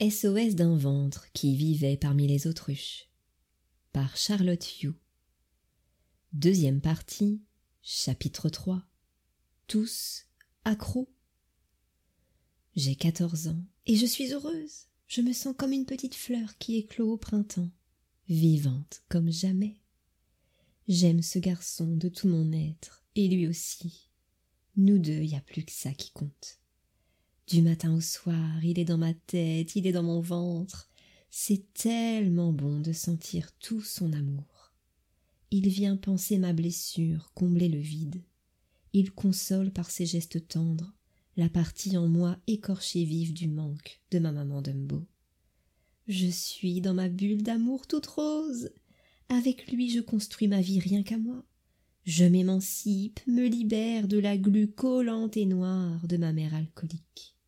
SOS d'un ventre qui vivait parmi les autruches par Charlotte Hugh Deuxième partie Chapitre 3 Tous accros J'ai quatorze ans et je suis heureuse. Je me sens comme une petite fleur qui éclot au printemps, vivante comme jamais. J'aime ce garçon de tout mon être, et lui aussi. Nous deux, y a plus que ça qui compte. Du matin au soir, il est dans ma tête, il est dans mon ventre. C'est tellement bon de sentir tout son amour. Il vient penser ma blessure, combler le vide. Il console par ses gestes tendres la partie en moi écorchée vive du manque de ma maman Dumbo. Je suis dans ma bulle d'amour toute rose. Avec lui je construis ma vie rien qu'à moi. Je m'émancipe, me libère de la glu collante et noire de ma mère alcoolique.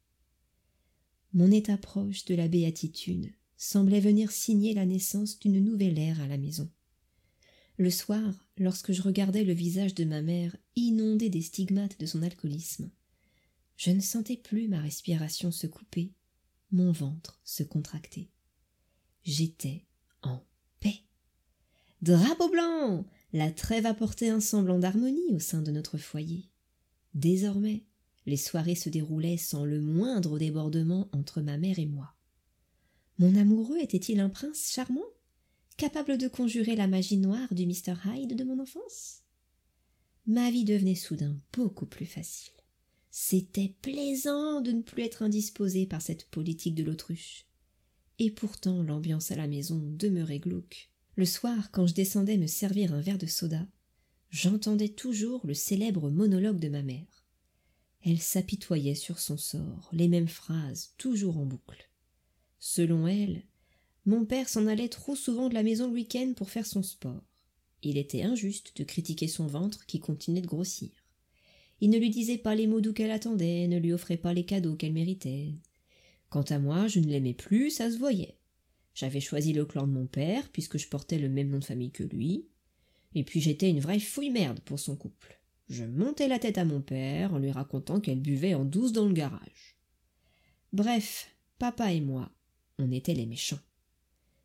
Mon état proche de la béatitude semblait venir signer la naissance d'une nouvelle ère à la maison. Le soir, lorsque je regardais le visage de ma mère inondé des stigmates de son alcoolisme, je ne sentais plus ma respiration se couper, mon ventre se contracter. J'étais en paix. Drapeau blanc. La trêve apportait un semblant d'harmonie au sein de notre foyer. Désormais, les soirées se déroulaient sans le moindre débordement entre ma mère et moi. Mon amoureux était-il un prince charmant, capable de conjurer la magie noire du Mr. Hyde de mon enfance? Ma vie devenait soudain beaucoup plus facile. C'était plaisant de ne plus être indisposé par cette politique de l'autruche. Et pourtant l'ambiance à la maison demeurait glauque. Le soir, quand je descendais me servir un verre de soda, j'entendais toujours le célèbre monologue de ma mère. Elle s'apitoyait sur son sort, les mêmes phrases, toujours en boucle. Selon elle, mon père s'en allait trop souvent de la maison le week-end pour faire son sport. Il était injuste de critiquer son ventre qui continuait de grossir. Il ne lui disait pas les mots doux qu'elle attendait, ne lui offrait pas les cadeaux qu'elle méritait. Quant à moi, je ne l'aimais plus, ça se voyait. J'avais choisi le clan de mon père, puisque je portais le même nom de famille que lui, et puis j'étais une vraie fouille merde pour son couple. Je montai la tête à mon père en lui racontant qu'elle buvait en douce dans le garage. Bref, papa et moi, on était les méchants.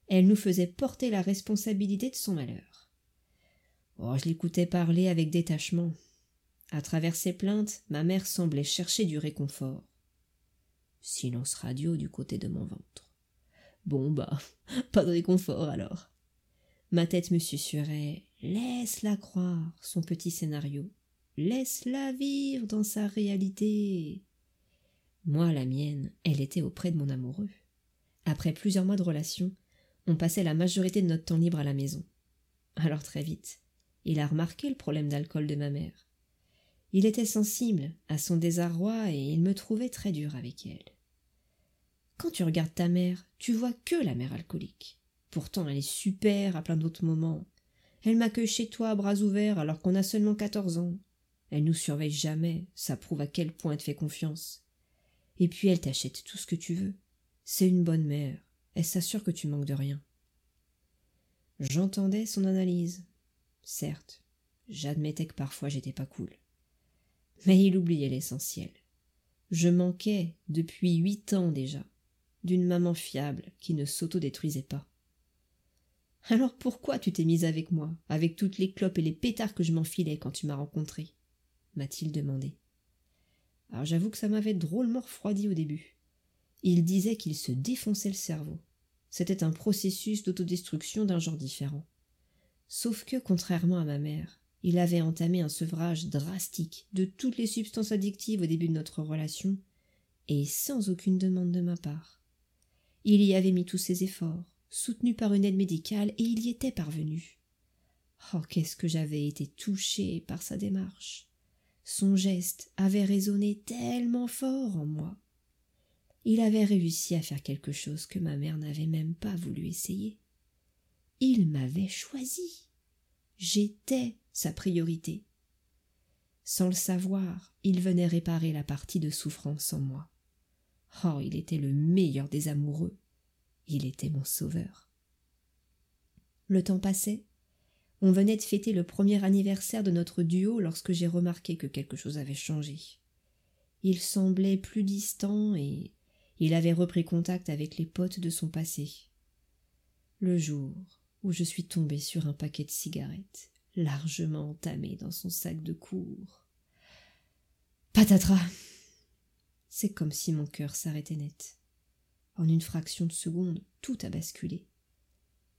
Elle nous faisait porter la responsabilité de son malheur. Oh, je l'écoutais parler avec détachement. À travers ses plaintes, ma mère semblait chercher du réconfort. Silence radio du côté de mon ventre. Bon bah, pas de réconfort alors. Ma tête me susurrait Laisse-la croire, son petit scénario. Laisse-la vivre dans sa réalité. Moi, la mienne, elle était auprès de mon amoureux. Après plusieurs mois de relation, on passait la majorité de notre temps libre à la maison. Alors très vite, il a remarqué le problème d'alcool de ma mère. Il était sensible à son désarroi et il me trouvait très dur avec elle. Quand tu regardes ta mère, tu vois que la mère alcoolique. Pourtant, elle est super à plein d'autres moments. Elle m'accueille chez toi à bras ouverts alors qu'on a seulement quatorze ans. Elle nous surveille jamais, ça prouve à quel point elle te fait confiance. Et puis elle t'achète tout ce que tu veux. C'est une bonne mère, elle s'assure que tu manques de rien. J'entendais son analyse. Certes, j'admettais que parfois j'étais pas cool. Mais il oubliait l'essentiel. Je manquais, depuis huit ans déjà, d'une maman fiable qui ne s'autodétruisait pas. Alors pourquoi tu t'es mise avec moi, avec toutes les clopes et les pétards que je m'enfilais quand tu m'as rencontré m'a-t-il demandé. Alors j'avoue que ça m'avait drôlement refroidi au début. Il disait qu'il se défonçait le cerveau. C'était un processus d'autodestruction d'un genre différent. Sauf que, contrairement à ma mère, il avait entamé un sevrage drastique de toutes les substances addictives au début de notre relation, et sans aucune demande de ma part. Il y avait mis tous ses efforts, soutenu par une aide médicale, et il y était parvenu. Oh, qu'est-ce que j'avais été touchée par sa démarche. Son geste avait résonné tellement fort en moi. Il avait réussi à faire quelque chose que ma mère n'avait même pas voulu essayer. Il m'avait choisi. J'étais sa priorité. Sans le savoir, il venait réparer la partie de souffrance en moi. Oh, il était le meilleur des amoureux. Il était mon sauveur. Le temps passait, on venait de fêter le premier anniversaire de notre duo lorsque j'ai remarqué que quelque chose avait changé. Il semblait plus distant et il avait repris contact avec les potes de son passé. Le jour où je suis tombé sur un paquet de cigarettes, largement entamé dans son sac de cour. Patatras C'est comme si mon cœur s'arrêtait net. En une fraction de seconde, tout a basculé.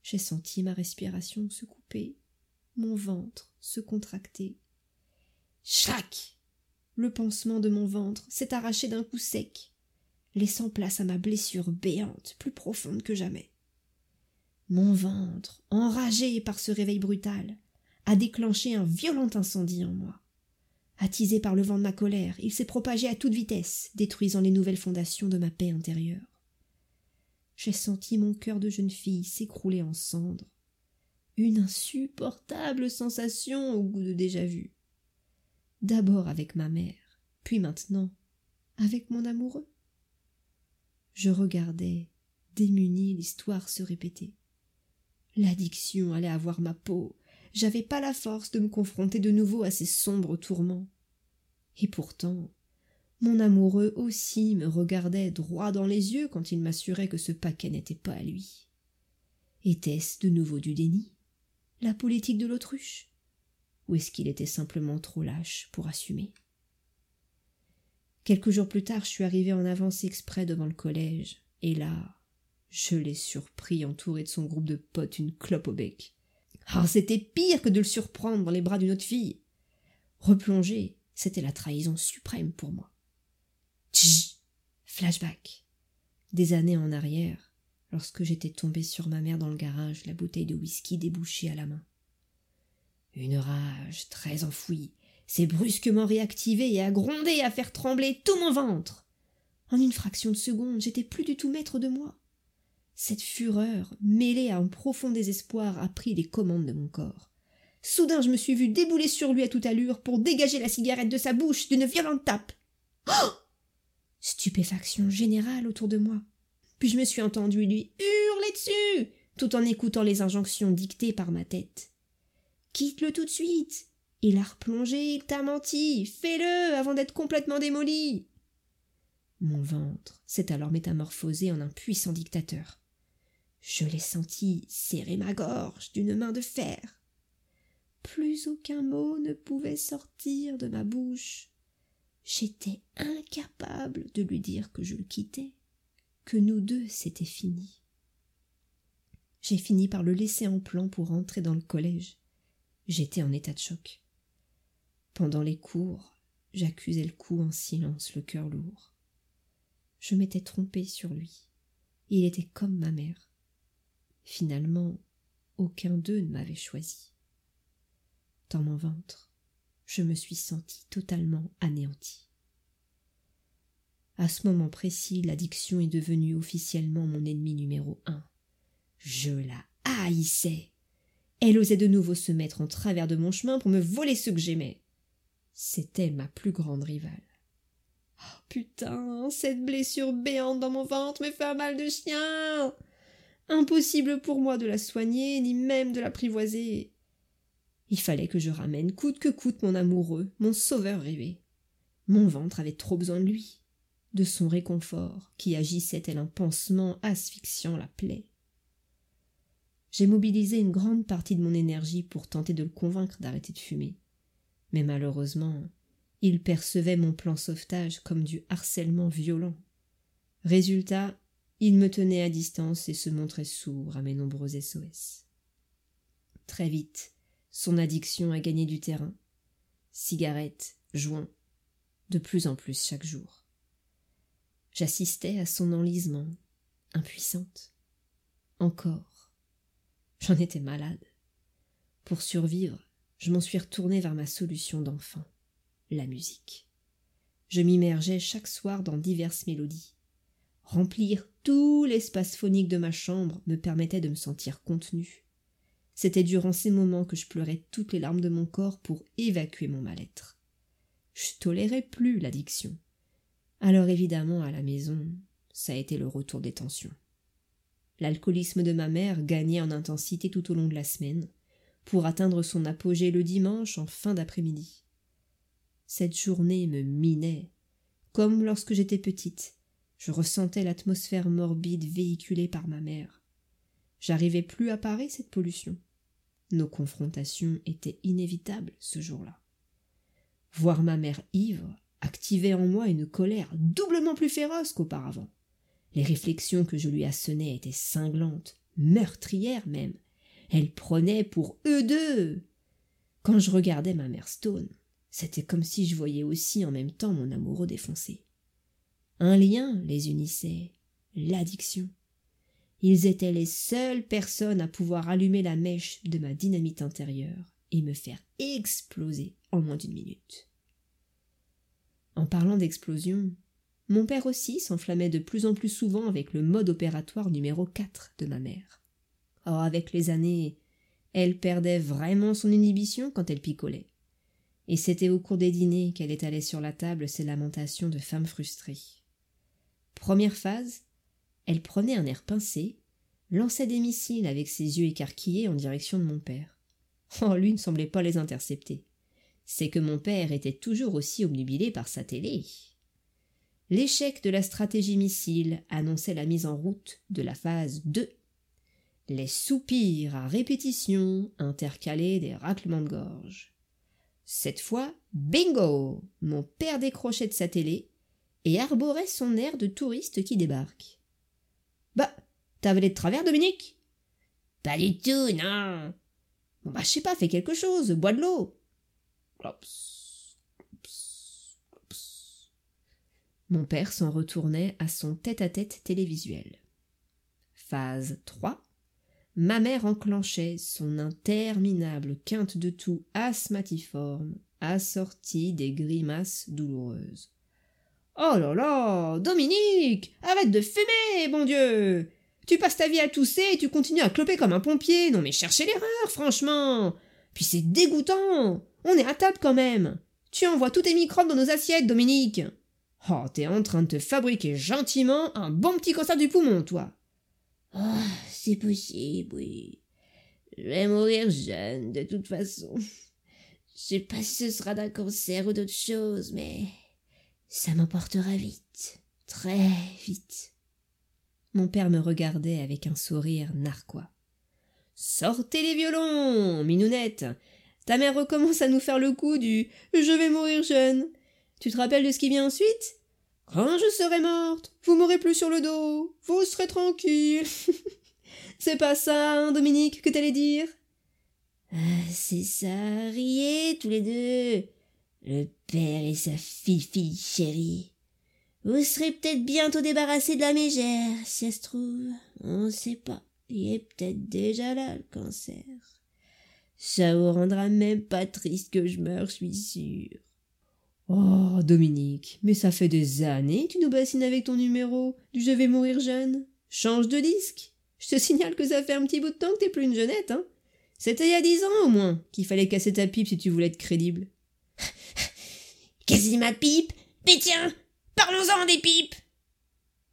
J'ai senti ma respiration se couper, mon ventre se contracter. Chac Le pansement de mon ventre s'est arraché d'un coup sec, laissant place à ma blessure béante, plus profonde que jamais. Mon ventre, enragé par ce réveil brutal, a déclenché un violent incendie en moi. Attisé par le vent de ma colère, il s'est propagé à toute vitesse, détruisant les nouvelles fondations de ma paix intérieure. J'ai senti mon cœur de jeune fille s'écrouler en cendres. Une insupportable sensation au goût de déjà-vu. D'abord avec ma mère, puis maintenant avec mon amoureux. Je regardais, démuni, l'histoire se répéter. L'addiction allait avoir ma peau. J'avais pas la force de me confronter de nouveau à ces sombres tourments. Et pourtant, mon amoureux aussi me regardait droit dans les yeux quand il m'assurait que ce paquet n'était pas à lui. Était-ce de nouveau du déni? La politique de l'autruche? Ou est-ce qu'il était simplement trop lâche pour assumer? Quelques jours plus tard, je suis arrivé en avance exprès devant le collège, et là, je l'ai surpris entouré de son groupe de potes, une clope au bec. Ah, c'était pire que de le surprendre dans les bras d'une autre fille. Replonger, c'était la trahison suprême pour moi. Tch Flashback. Des années en arrière, lorsque j'étais tombé sur ma mère dans le garage, la bouteille de whisky débouchée à la main. Une rage très enfouie s'est brusquement réactivée et a grondé à faire trembler tout mon ventre. En une fraction de seconde, j'étais plus du tout maître de moi. Cette fureur, mêlée à un profond désespoir, a pris les commandes de mon corps. Soudain, je me suis vu débouler sur lui à toute allure pour dégager la cigarette de sa bouche d'une violente tape. Oh Stupéfaction générale autour de moi. Puis je me suis entendu lui hurler dessus, tout en écoutant les injonctions dictées par ma tête. Quitte-le tout de suite. Il a replongé, il t'a menti. Fais-le avant d'être complètement démoli. Mon ventre s'est alors métamorphosé en un puissant dictateur. Je l'ai senti serrer ma gorge d'une main de fer. Plus aucun mot ne pouvait sortir de ma bouche. J'étais incapable de lui dire que je le quittais, que nous deux c'était fini. J'ai fini par le laisser en plan pour entrer dans le collège. J'étais en état de choc. Pendant les cours, j'accusais le coup en silence, le cœur lourd. Je m'étais trompée sur lui. Il était comme ma mère. Finalement, aucun d'eux ne m'avait choisi. Dans mon ventre, je me suis sentie totalement anéantie. À ce moment précis, l'addiction est devenue officiellement mon ennemi numéro un. Je la haïssais. Elle osait de nouveau se mettre en travers de mon chemin pour me voler ce que j'aimais. C'était ma plus grande rivale. Oh putain, cette blessure béante dans mon ventre me fait un mal de chien. Impossible pour moi de la soigner, ni même de l'apprivoiser. Il fallait que je ramène coûte que coûte mon amoureux, mon sauveur rêvé. Mon ventre avait trop besoin de lui, de son réconfort, qui agissait tel un pansement asphyxiant la plaie. J'ai mobilisé une grande partie de mon énergie pour tenter de le convaincre d'arrêter de fumer. Mais malheureusement, il percevait mon plan sauvetage comme du harcèlement violent. Résultat, il me tenait à distance et se montrait sourd à mes nombreux SOS. Très vite, son addiction a gagné du terrain. Cigarettes, joints, de plus en plus chaque jour. J'assistais à son enlisement, impuissante. Encore. J'en étais malade. Pour survivre, je m'en suis retournée vers ma solution d'enfant, la musique. Je m'immergeais chaque soir dans diverses mélodies. Remplir tout l'espace phonique de ma chambre me permettait de me sentir contenue. C'était durant ces moments que je pleurais toutes les larmes de mon corps pour évacuer mon mal-être. Je tolérais plus l'addiction. Alors évidemment, à la maison, ça a été le retour des tensions. L'alcoolisme de ma mère gagnait en intensité tout au long de la semaine, pour atteindre son apogée le dimanche en fin d'après-midi. Cette journée me minait, comme lorsque j'étais petite, Je ressentais l'atmosphère morbide véhiculée par ma mère. J'arrivais plus à parer cette pollution. Nos confrontations étaient inévitables ce jour-là. Voir ma mère ivre activait en moi une colère doublement plus féroce qu'auparavant. Les réflexions que je lui assonnais étaient cinglantes, meurtrières même. Elle prenait pour eux deux. Quand je regardais ma mère Stone, c'était comme si je voyais aussi en même temps mon amoureux défoncé. Un lien les unissait, l'addiction. Ils étaient les seules personnes à pouvoir allumer la mèche de ma dynamite intérieure et me faire exploser en moins d'une minute. En parlant d'explosion, mon père aussi s'enflammait de plus en plus souvent avec le mode opératoire numéro 4 de ma mère. Or, avec les années, elle perdait vraiment son inhibition quand elle picolait. Et c'était au cours des dîners qu'elle étalait sur la table ses lamentations de femme frustrée. Première phase, elle prenait un air pincé, lançait des missiles avec ses yeux écarquillés en direction de mon père. Oh, lui ne semblait pas les intercepter. C'est que mon père était toujours aussi obnubilé par sa télé. L'échec de la stratégie missile annonçait la mise en route de la phase 2. Les soupirs à répétition intercalaient des raclements de gorge. Cette fois, bingo Mon père décrochait de sa télé et arborait son air de touriste qui débarque. Bah, t'as avalé de travers, Dominique? Pas du tout, non. Bon, bah, je sais pas, fais quelque chose, bois de l'eau. Mon père s'en retournait à son tête-à-tête télévisuel. Phase 3. Ma mère enclenchait son interminable quinte de tout asthmatiforme, assortie des grimaces douloureuses. Oh là là Dominique Arrête de fumer, bon Dieu Tu passes ta vie à tousser et tu continues à cloper comme un pompier. Non mais cherchez l'erreur, franchement C'est dégoûtant On est à table quand même Tu envoies tous tes microbes dans nos assiettes, Dominique Oh, t'es en train de te fabriquer gentiment un bon petit cancer du poumon, toi Oh, c'est possible, oui. Je vais mourir jeune, de toute façon. Je sais pas si ce sera d'un cancer ou d'autre chose, mais ça m'emportera vite, très vite. Mon père me regardait avec un sourire narquois. Sortez les violons, minounette. Ta mère recommence à nous faire le coup du je vais mourir jeune. Tu te rappelles de ce qui vient ensuite? Quand je serai morte, vous m'aurez plus sur le dos, vous serez tranquille. C'est pas ça, hein, Dominique, que t'allais dire? Ah, C'est ça, riez tous les deux. Le père et sa fille-fille chérie. Vous serez peut-être bientôt débarrassé de la mégère, si ça se trouve. On ne sait pas. Il est peut-être déjà là, le cancer. Ça vous rendra même pas triste que je meure, je suis sûre. Oh, Dominique, mais ça fait des années que tu nous bassines avec ton numéro du Je vais mourir jeune. Change de disque. Je te signale que ça fait un petit bout de temps que t'es plus une jeunette, hein. C'était il y a dix ans au moins qu'il fallait casser ta pipe si tu voulais être crédible. Casser ma pipe Mais tiens Parlons-en des pipes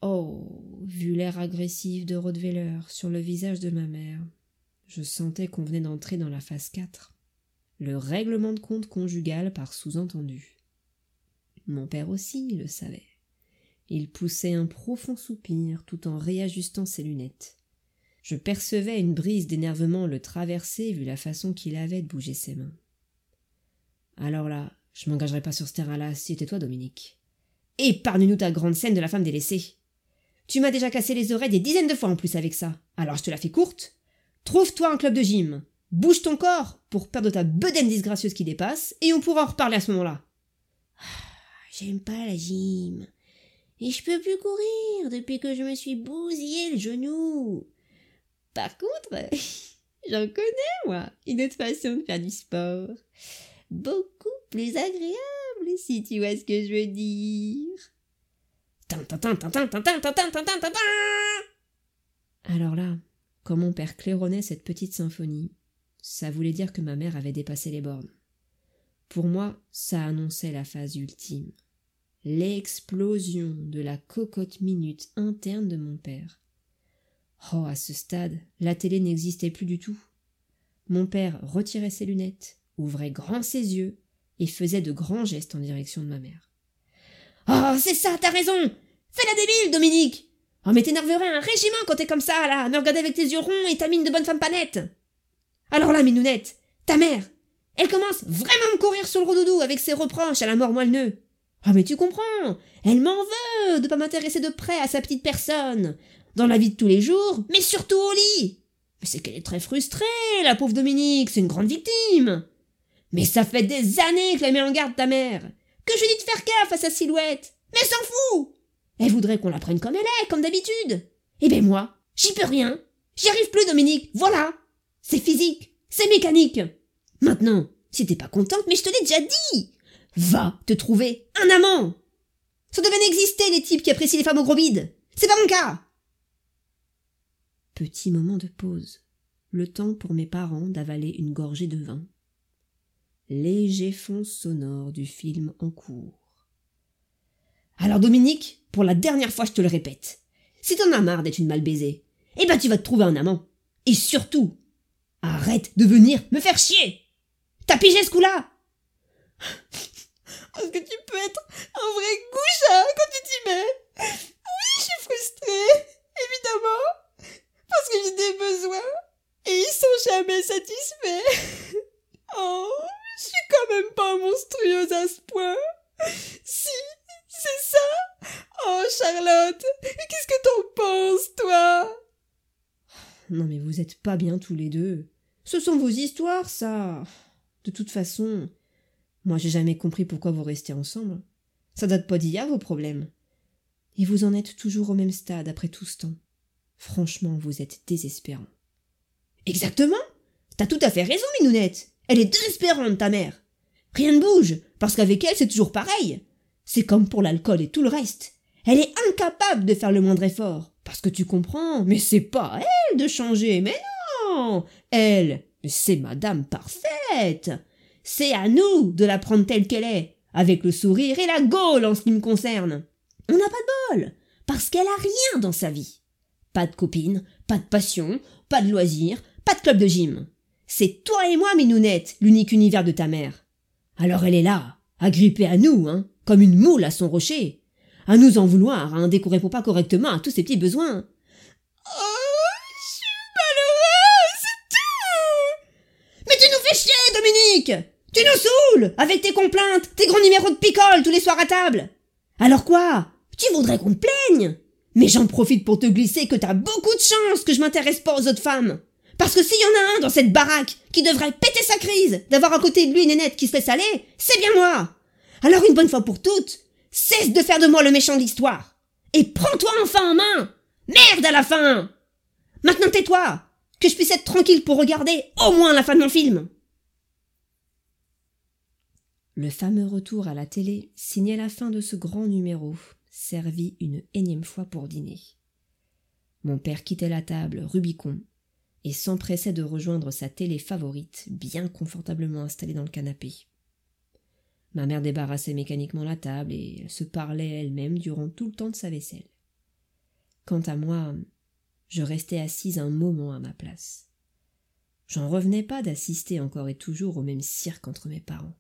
Oh Vu l'air agressif de Rottweiler sur le visage de ma mère, je sentais qu'on venait d'entrer dans la phase 4. Le règlement de compte conjugal par sous-entendu. Mon père aussi le savait. Il poussait un profond soupir tout en réajustant ses lunettes. Je percevais une brise d'énervement le traverser vu la façon qu'il avait de bouger ses mains. Alors là, je m'engagerai pas sur ce terrain-là si c'était toi, Dominique. Épargne-nous ta grande scène de la femme délaissée. Tu m'as déjà cassé les oreilles des dizaines de fois en plus avec ça. Alors je te la fais courte. Trouve-toi un club de gym. Bouge ton corps pour perdre ta bedaine disgracieuse qui dépasse, et on pourra en reparler à ce moment-là. J'aime pas la gym. Et je peux plus courir depuis que je me suis bousillé le genou. Par contre, j'en connais, moi, une autre façon de faire du sport beaucoup plus agréable, si tu vois ce que je veux dire. Alors là, quand mon père claironnait cette petite symphonie, ça voulait dire que ma mère avait dépassé les bornes. Pour moi, ça annonçait la phase ultime. L'explosion de la cocotte minute interne de mon père. Oh, à ce stade, la télé n'existait plus du tout. Mon père retirait ses lunettes, ouvrait grand ses yeux et faisait de grands gestes en direction de ma mère. Oh, c'est ça, t'as raison. Fais la débile, Dominique. Oh, mais t'énerverais un régiment quand t'es comme ça, là, me regarder avec tes yeux ronds et ta mine de bonne femme panette. Alors là, Minounette, ta mère, elle commence vraiment à me courir sur le rodoudou avec ses reproches à la mort moelle Ah, mais tu comprends Elle m'en veut de pas m'intéresser de près à sa petite personne, dans la vie de tous les jours, mais surtout au lit. Mais c'est qu'elle est très frustrée, la pauvre Dominique, c'est une grande victime. Mais ça fait des années que la met en garde ta mère, que je dis de faire gaffe à sa silhouette, mais elle s'en fout elle voudrait qu'on la prenne comme elle est, comme d'habitude. Eh ben moi, j'y peux rien. J'y arrive plus, Dominique. Voilà. C'est physique. C'est mécanique. Maintenant, si t'es pas contente, mais je te l'ai déjà dit. Va te trouver un amant. Ça devait n'exister, les types qui apprécient les femmes au gros. C'est pas mon cas. Petit moment de pause. Le temps pour mes parents d'avaler une gorgée de vin. Léger fond sonore du film en cours. Alors Dominique, pour la dernière fois je te le répète, si t'en as marre d'être une mal baisée, eh ben tu vas te trouver un amant. Et surtout, arrête de venir me faire chier T'as pigé ce coup-là Est-ce que tu peux être un vrai goucha quand tu t'y mets? Oui, je suis frustrée, évidemment, parce que j'ai des besoins et ils sont jamais satisfaits. Oh, quand même pas monstrueuse à ce point. Si, c'est ça Oh, Charlotte, qu'est-ce que t'en penses, toi? Non, mais vous êtes pas bien tous les deux. Ce sont vos histoires, ça. De toute façon, moi j'ai jamais compris pourquoi vous restez ensemble. Ça date pas d'hier, vos problèmes. Et vous en êtes toujours au même stade après tout ce temps. Franchement, vous êtes désespérant. Exactement T'as tout à fait raison, Minounette. Elle est désespérante, ta mère. Rien ne bouge, parce qu'avec elle, c'est toujours pareil. C'est comme pour l'alcool et tout le reste. Elle est incapable de faire le moindre effort. Parce que tu comprends, mais c'est pas elle de changer, mais non Elle, c'est madame parfaite C'est à nous de la prendre telle qu'elle est, avec le sourire et la gaule en ce qui me concerne. On n'a pas de bol, parce qu'elle a rien dans sa vie. Pas de copine, pas de passion, pas de loisirs, pas de club de gym. C'est toi et moi, Minounette, l'unique univers de ta mère. Alors elle est là, agrippée à nous, hein comme une moule à son rocher. À nous en vouloir, hein, dès qu'on répond pas correctement à tous ses petits besoins. Oh, je suis malheureux, c'est tout. Mais tu nous fais chier, Dominique. Tu nous saoules Avec tes complaintes, tes grands numéros de picole tous les soirs à table. Alors quoi? Tu voudrais qu'on te plaigne? Mais j'en profite pour te glisser que t'as beaucoup de chance que je m'intéresse pas aux autres femmes parce que s'il y en a un dans cette baraque qui devrait péter sa crise d'avoir à côté de lui une nénette qui se laisse aller, c'est bien moi alors une bonne fois pour toutes, cesse de faire de moi le méchant de l'histoire. Et prends-toi enfin en main. Merde à la fin. Maintenant tais-toi, que je puisse être tranquille pour regarder au moins la fin de mon film. Le fameux retour à la télé signait la fin de ce grand numéro, servi une énième fois pour dîner. Mon père quittait la table, Rubicon, et s'empressait de rejoindre sa télé favorite, bien confortablement installée dans le canapé. Ma mère débarrassait mécaniquement la table et elle se parlait elle-même durant tout le temps de sa vaisselle. Quant à moi, je restais assise un moment à ma place. J'en revenais pas d'assister encore et toujours au même cirque entre mes parents.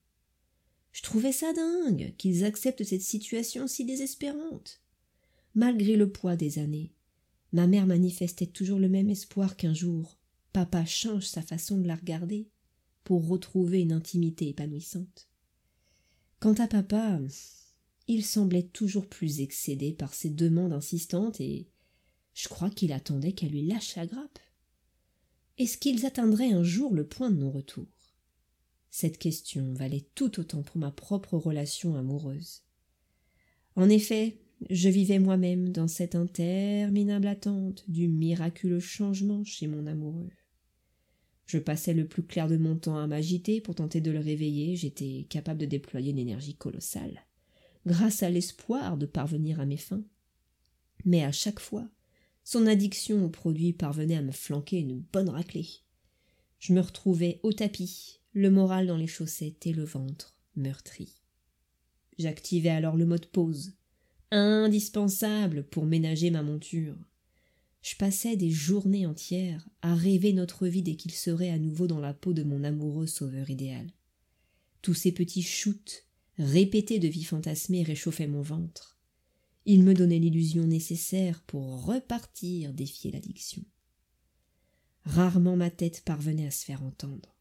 Je trouvais ça dingue qu'ils acceptent cette situation si désespérante. Malgré le poids des années, ma mère manifestait toujours le même espoir qu'un jour papa change sa façon de la regarder pour retrouver une intimité épanouissante. Quant à papa, il semblait toujours plus excédé par ses demandes insistantes et je crois qu'il attendait qu'elle lui lâche la grappe. Est-ce qu'ils atteindraient un jour le point de non-retour? Cette question valait tout autant pour ma propre relation amoureuse. En effet, je vivais moi-même dans cette interminable attente du miraculeux changement chez mon amoureux. Je passais le plus clair de mon temps à m'agiter pour tenter de le réveiller, j'étais capable de déployer une énergie colossale, grâce à l'espoir de parvenir à mes fins. Mais à chaque fois, son addiction au produit parvenait à me flanquer une bonne raclée. Je me retrouvais au tapis, le moral dans les chaussettes et le ventre meurtri. J'activais alors le mode pause, indispensable pour ménager ma monture. Je passais des journées entières à rêver notre vie dès qu'il serait à nouveau dans la peau de mon amoureux sauveur idéal. Tous ces petits shoots, répétés de vie fantasmée, réchauffaient mon ventre. Il me donnait l'illusion nécessaire pour repartir défier l'addiction. Rarement ma tête parvenait à se faire entendre.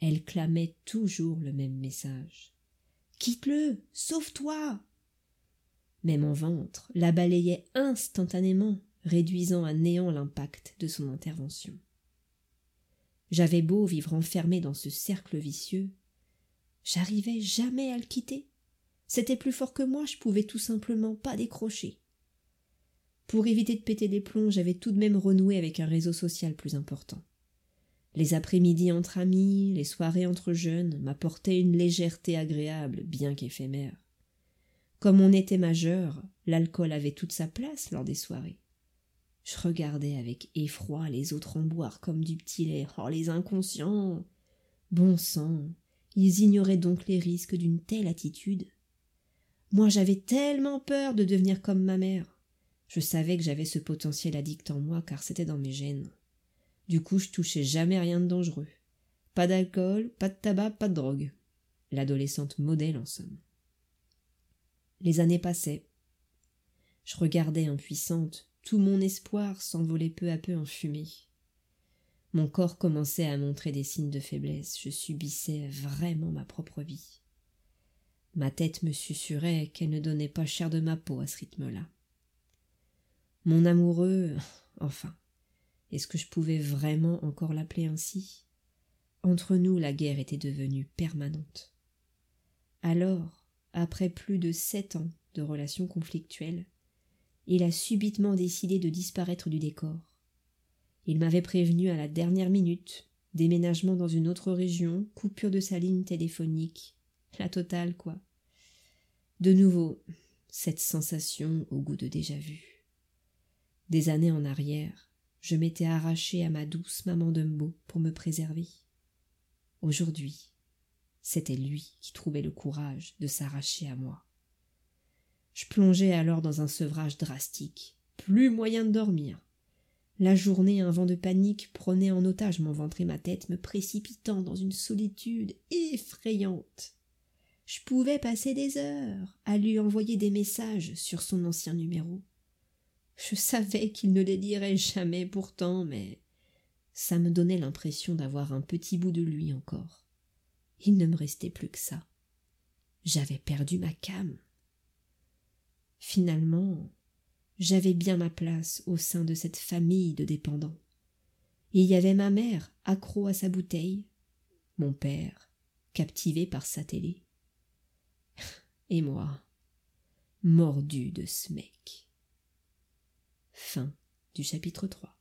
Elle clamait toujours le même message. Quitte-le, sauve-toi. Mon ventre la balayait instantanément, réduisant à néant l'impact de son intervention. J'avais beau vivre enfermé dans ce cercle vicieux, j'arrivais jamais à le quitter. C'était plus fort que moi, je pouvais tout simplement pas décrocher. Pour éviter de péter des plombs, j'avais tout de même renoué avec un réseau social plus important. Les après-midi entre amis, les soirées entre jeunes m'apportaient une légèreté agréable, bien qu'éphémère. Comme on était majeur, l'alcool avait toute sa place lors des soirées. Je regardais avec effroi les autres en boire comme du petit lait. Oh, les inconscients Bon sang Ils ignoraient donc les risques d'une telle attitude. Moi j'avais tellement peur de devenir comme ma mère. Je savais que j'avais ce potentiel addict en moi car c'était dans mes gènes. Du coup je touchais jamais rien de dangereux. Pas d'alcool, pas de tabac, pas de drogue. L'adolescente modèle en somme. Les années passaient. Je regardais impuissante, tout mon espoir s'envolait peu à peu en fumée. Mon corps commençait à montrer des signes de faiblesse, je subissais vraiment ma propre vie. Ma tête me susurrait qu'elle ne donnait pas cher de ma peau à ce rythme-là. Mon amoureux, enfin, est-ce que je pouvais vraiment encore l'appeler ainsi? Entre nous, la guerre était devenue permanente. Alors, après plus de sept ans de relations conflictuelles, il a subitement décidé de disparaître du décor. Il m'avait prévenu à la dernière minute, déménagement dans une autre région, coupure de sa ligne téléphonique, la totale, quoi. De nouveau, cette sensation au goût de déjà-vu. Des années en arrière, je m'étais arraché à ma douce maman Dumbo pour me préserver. Aujourd'hui, c'était lui qui trouvait le courage de s'arracher à moi. Je plongeais alors dans un sevrage drastique, plus moyen de dormir. La journée, un vent de panique prenait en otage mon ventre et ma tête, me précipitant dans une solitude effrayante. Je pouvais passer des heures à lui envoyer des messages sur son ancien numéro. Je savais qu'il ne les lirait jamais pourtant, mais ça me donnait l'impression d'avoir un petit bout de lui encore. Il ne me restait plus que ça. J'avais perdu ma came. Finalement, j'avais bien ma place au sein de cette famille de dépendants. Il y avait ma mère accro à sa bouteille, mon père captivé par sa télé, et moi, mordu de ce mec. Fin du chapitre 3.